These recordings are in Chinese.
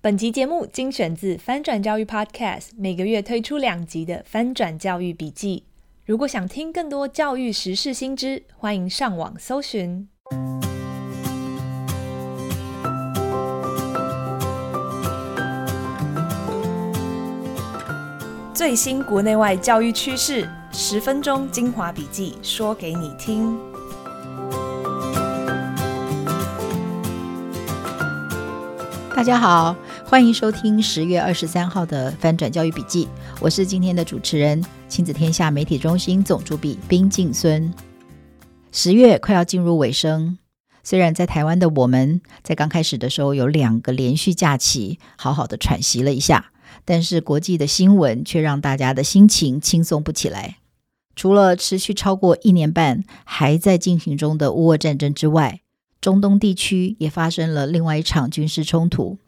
本集节目精选自翻转教育 Podcast，每个月推出两集的翻转教育笔记。如果想听更多教育时事新知，欢迎上网搜寻。最新国内外教育趋势，十分钟精华笔记，说给你听。大家好，欢迎收听十月二十三号的翻转教育笔记。我是今天的主持人，亲子天下媒体中心总主笔宾静孙。十月快要进入尾声，虽然在台湾的我们在刚开始的时候有两个连续假期，好好的喘息了一下，但是国际的新闻却让大家的心情轻松不起来。除了持续超过一年半还在进行中的乌俄战争之外，中东地区也发生了另外一场军事冲突。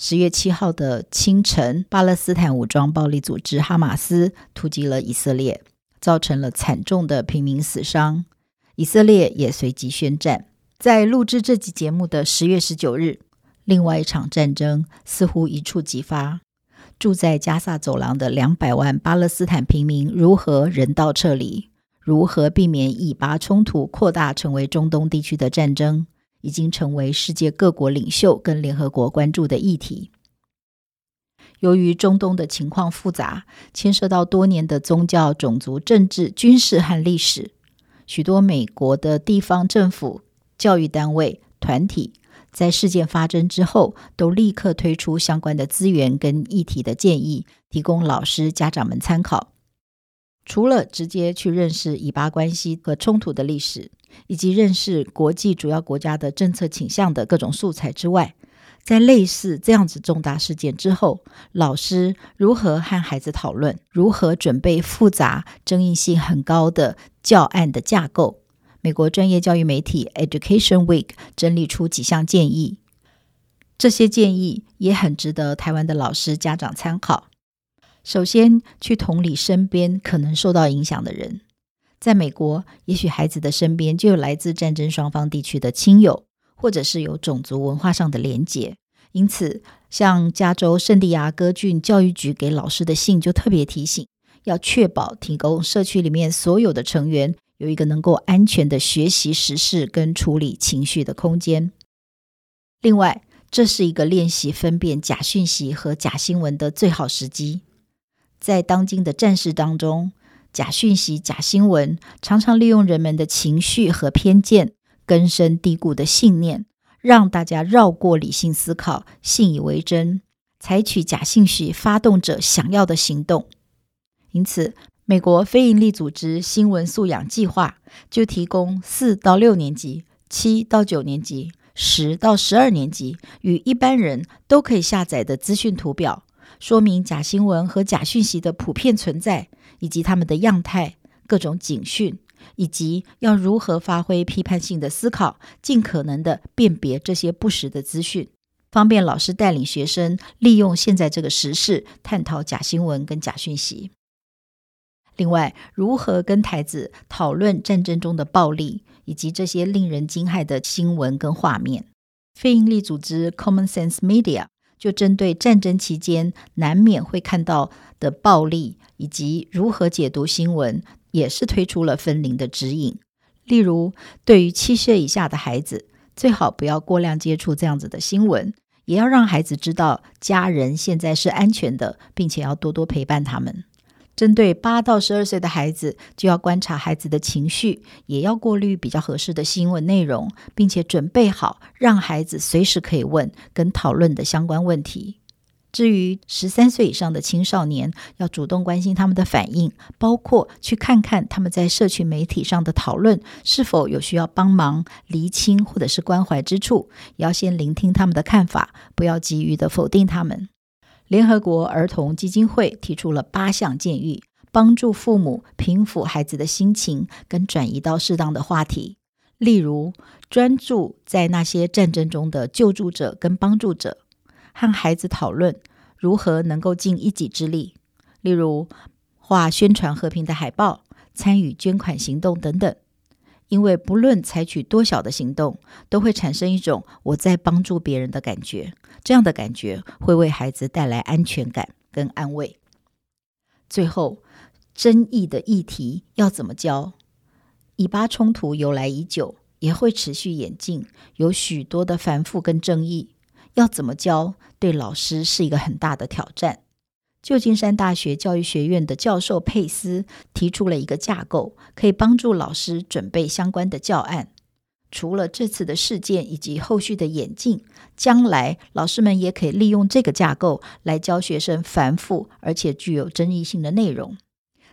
十月七号的清晨，巴勒斯坦武装暴力组织哈马斯突击了以色列，造成了惨重的平民死伤。以色列也随即宣战。在录制这集节目的十月十九日，另外一场战争似乎一触即发。住在加萨走廊的两百万巴勒斯坦平民如何人道撤离？如何避免以巴冲突扩大成为中东地区的战争，已经成为世界各国领袖跟联合国关注的议题。由于中东的情况复杂，牵涉到多年的宗教、种族、政治、军事和历史，许多美国的地方政府、教育单位、团体在事件发生之后，都立刻推出相关的资源跟议题的建议，提供老师、家长们参考。除了直接去认识以巴关系和冲突的历史，以及认识国际主要国家的政策倾向的各种素材之外，在类似这样子重大事件之后，老师如何和孩子讨论，如何准备复杂、争议性很高的教案的架构？美国专业教育媒体 Education Week 整理出几项建议，这些建议也很值得台湾的老师家长参考。首先，去同理身边可能受到影响的人。在美国，也许孩子的身边就有来自战争双方地区的亲友，或者是有种族文化上的连结。因此，像加州圣地亚哥郡教育局给老师的信就特别提醒，要确保提供社区里面所有的成员有一个能够安全的学习时事跟处理情绪的空间。另外，这是一个练习分辨假讯息和假新闻的最好时机。在当今的战事当中，假讯息、假新闻常常利用人们的情绪和偏见、根深蒂固的信念，让大家绕过理性思考，信以为真，采取假信息发动者想要的行动。因此，美国非营利组织新闻素养计划就提供四到六年级、七到九年级、十到十二年级与一般人都可以下载的资讯图表。说明假新闻和假讯息的普遍存在，以及他们的样态、各种警讯，以及要如何发挥批判性的思考，尽可能的辨别这些不实的资讯，方便老师带领学生利用现在这个时事探讨假新闻跟假讯息。另外，如何跟孩子讨论战争中的暴力，以及这些令人惊骇的新闻跟画面？非营利组织 Common Sense Media。就针对战争期间难免会看到的暴力，以及如何解读新闻，也是推出了分龄的指引。例如，对于七岁以下的孩子，最好不要过量接触这样子的新闻，也要让孩子知道家人现在是安全的，并且要多多陪伴他们。针对八到十二岁的孩子，就要观察孩子的情绪，也要过滤比较合适的新闻内容，并且准备好让孩子随时可以问跟讨论的相关问题。至于十三岁以上的青少年，要主动关心他们的反应，包括去看看他们在社群媒体上的讨论是否有需要帮忙厘清或者是关怀之处，也要先聆听他们的看法，不要急于的否定他们。联合国儿童基金会提出了八项建议，帮助父母平抚孩子的心情，跟转移到适当的话题。例如，专注在那些战争中的救助者跟帮助者，和孩子讨论如何能够尽一己之力。例如，画宣传和平的海报，参与捐款行动等等。因为不论采取多小的行动，都会产生一种我在帮助别人的感觉，这样的感觉会为孩子带来安全感跟安慰。最后，争议的议题要怎么教？以巴冲突由来已久，也会持续演进，有许多的繁复跟争议，要怎么教，对老师是一个很大的挑战。旧金山大学教育学院的教授佩斯提出了一个架构，可以帮助老师准备相关的教案。除了这次的事件以及后续的演进，将来老师们也可以利用这个架构来教学生繁复而且具有争议性的内容。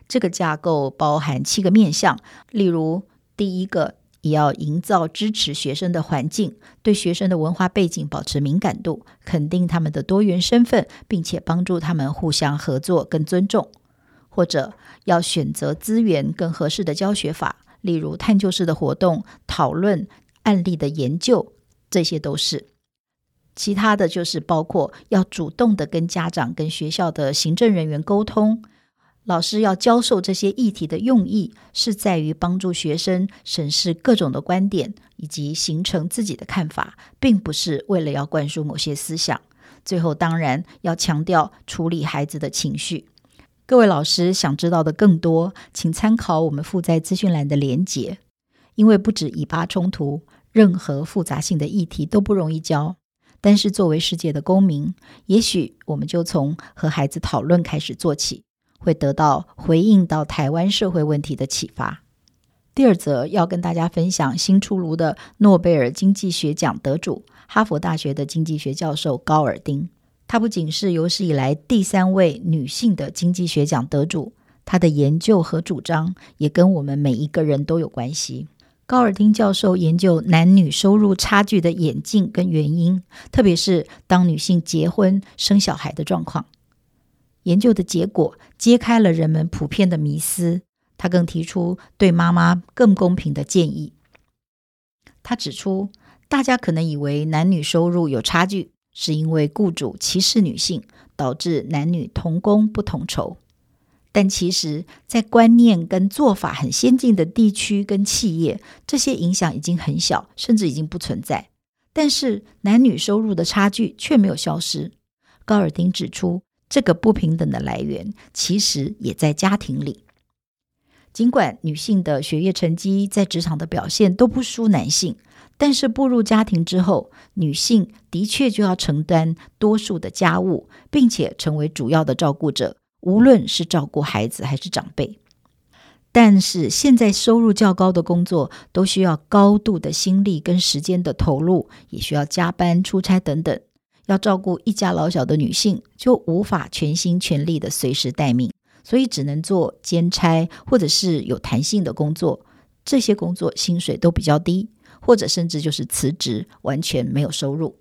这个架构包含七个面向，例如第一个，也要营造支持学生的环境，对学生的文化背景保持敏感度，肯定他们的多元身份，并且帮助他们互相合作跟尊重。或者要选择资源更合适的教学法。例如探究式的活动、讨论案例的研究，这些都是。其他的就是包括要主动的跟家长、跟学校的行政人员沟通。老师要教授这些议题的用意，是在于帮助学生审视各种的观点，以及形成自己的看法，并不是为了要灌输某些思想。最后，当然要强调处理孩子的情绪。各位老师想知道的更多，请参考我们附在资讯栏的连结。因为不止以巴冲突，任何复杂性的议题都不容易教。但是作为世界的公民，也许我们就从和孩子讨论开始做起，会得到回应到台湾社会问题的启发。第二则要跟大家分享新出炉的诺贝尔经济学奖得主，哈佛大学的经济学教授高尔丁。她不仅是有史以来第三位女性的经济学奖得主，她的研究和主张也跟我们每一个人都有关系。高尔丁教授研究男女收入差距的演进跟原因，特别是当女性结婚生小孩的状况。研究的结果揭开了人们普遍的迷思，他更提出对妈妈更公平的建议。他指出，大家可能以为男女收入有差距。是因为雇主歧视女性，导致男女同工不同酬。但其实，在观念跟做法很先进的地区跟企业，这些影响已经很小，甚至已经不存在。但是，男女收入的差距却没有消失。高尔丁指出，这个不平等的来源其实也在家庭里。尽管女性的学业成绩在职场的表现都不输男性。但是步入家庭之后，女性的确就要承担多数的家务，并且成为主要的照顾者，无论是照顾孩子还是长辈。但是现在收入较高的工作都需要高度的心力跟时间的投入，也需要加班、出差等等。要照顾一家老小的女性就无法全心全力的随时待命，所以只能做兼差或者是有弹性的工作。这些工作薪水都比较低。或者甚至就是辞职，完全没有收入。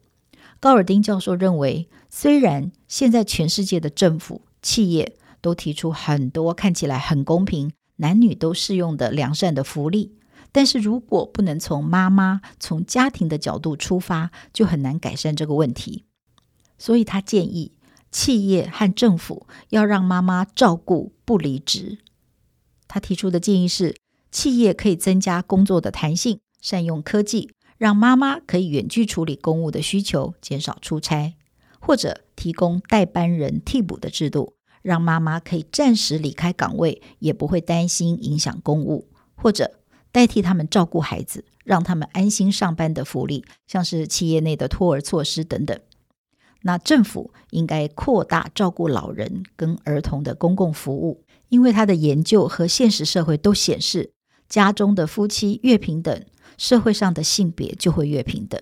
高尔丁教授认为，虽然现在全世界的政府、企业都提出很多看起来很公平、男女都适用的良善的福利，但是如果不能从妈妈、从家庭的角度出发，就很难改善这个问题。所以他建议企业和政府要让妈妈照顾不离职。他提出的建议是，企业可以增加工作的弹性。善用科技，让妈妈可以远距处理公务的需求，减少出差，或者提供代班人替补的制度，让妈妈可以暂时离开岗位，也不会担心影响公务，或者代替他们照顾孩子，让他们安心上班的福利，像是企业内的托儿措施等等。那政府应该扩大照顾老人跟儿童的公共服务，因为他的研究和现实社会都显示，家中的夫妻越平等。社会上的性别就会越平等。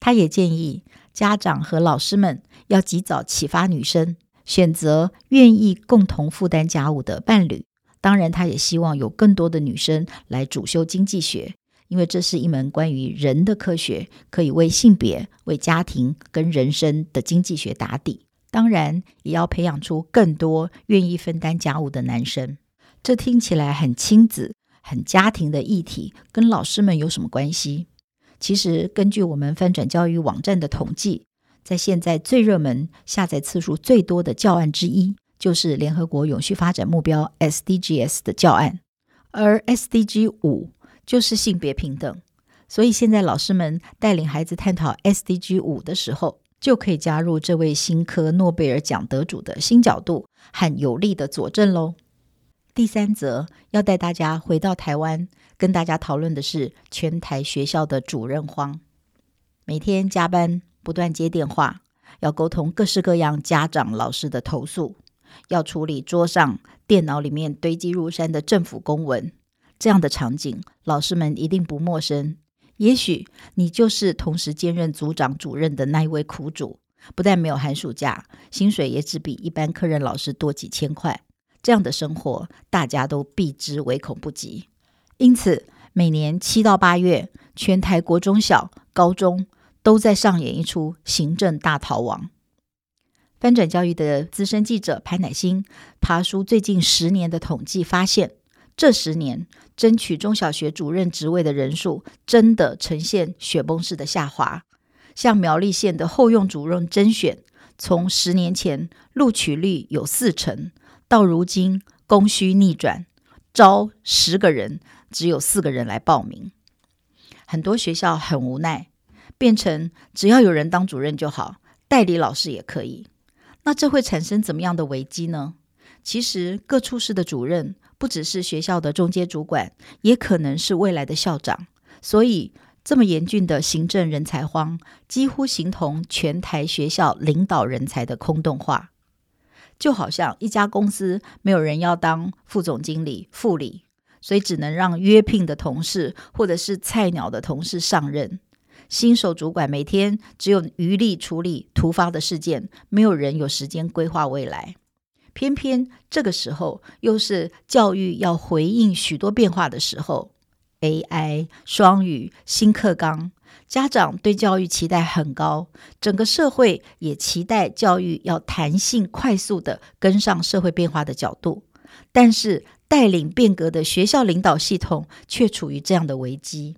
他也建议家长和老师们要及早启发女生选择愿意共同负担家务的伴侣。当然，他也希望有更多的女生来主修经济学，因为这是一门关于人的科学，可以为性别、为家庭跟人生的经济学打底。当然，也要培养出更多愿意分担家务的男生。这听起来很亲子。很家庭的议题跟老师们有什么关系？其实根据我们翻转教育网站的统计，在现在最热门、下载次数最多的教案之一，就是联合国永续发展目标 SDGs 的教案，而 SDG 五就是性别平等。所以现在老师们带领孩子探讨 SDG 五的时候，就可以加入这位新科诺贝尔奖得主的新角度和有力的佐证喽。第三则要带大家回到台湾，跟大家讨论的是全台学校的主任荒，每天加班不断接电话，要沟通各式各样家长、老师的投诉，要处理桌上电脑里面堆积如山的政府公文，这样的场景，老师们一定不陌生。也许你就是同时兼任组长、主任的那一位苦主，不但没有寒暑假，薪水也只比一般科任老师多几千块。这样的生活，大家都避之唯恐不及。因此，每年七到八月，全台国中小、高中都在上演一出行政大逃亡。翻转教育的资深记者潘乃馨爬梳最近十年的统计，发现这十年争取中小学主任职位的人数真的呈现雪崩式的下滑。像苗栗县的后用主任甄选，从十年前录取率有四成。到如今，供需逆转，招十个人，只有四个人来报名。很多学校很无奈，变成只要有人当主任就好，代理老师也可以。那这会产生怎么样的危机呢？其实，各处室的主任不只是学校的中阶主管，也可能是未来的校长。所以，这么严峻的行政人才荒，几乎形同全台学校领导人才的空洞化。就好像一家公司没有人要当副总经理、副理，所以只能让约聘的同事或者是菜鸟的同事上任。新手主管每天只有余力处理突发的事件，没有人有时间规划未来。偏偏这个时候又是教育要回应许多变化的时候，AI、双语、新课纲。家长对教育期待很高，整个社会也期待教育要弹性、快速地跟上社会变化的角度。但是，带领变革的学校领导系统却处于这样的危机。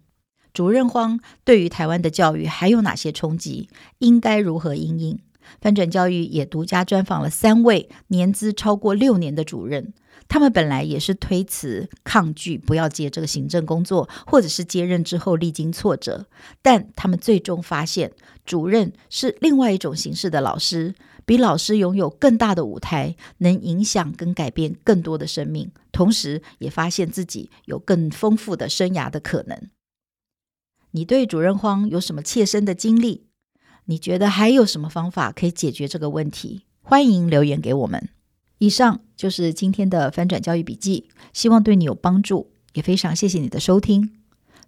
主任荒对于台湾的教育还有哪些冲击？应该如何因应？翻转教育也独家专访了三位年资超过六年的主任。他们本来也是推辞、抗拒，不要接这个行政工作，或者是接任之后历经挫折，但他们最终发现，主任是另外一种形式的老师，比老师拥有更大的舞台，能影响跟改变更多的生命，同时也发现自己有更丰富的生涯的可能。你对主任荒有什么切身的经历？你觉得还有什么方法可以解决这个问题？欢迎留言给我们。以上就是今天的翻转教育笔记，希望对你有帮助，也非常谢谢你的收听。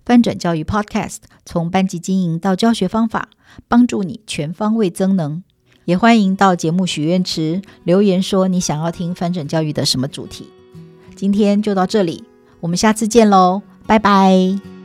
翻转教育 Podcast 从班级经营到教学方法，帮助你全方位增能。也欢迎到节目许愿池留言说你想要听翻转教育的什么主题。今天就到这里，我们下次见喽，拜拜。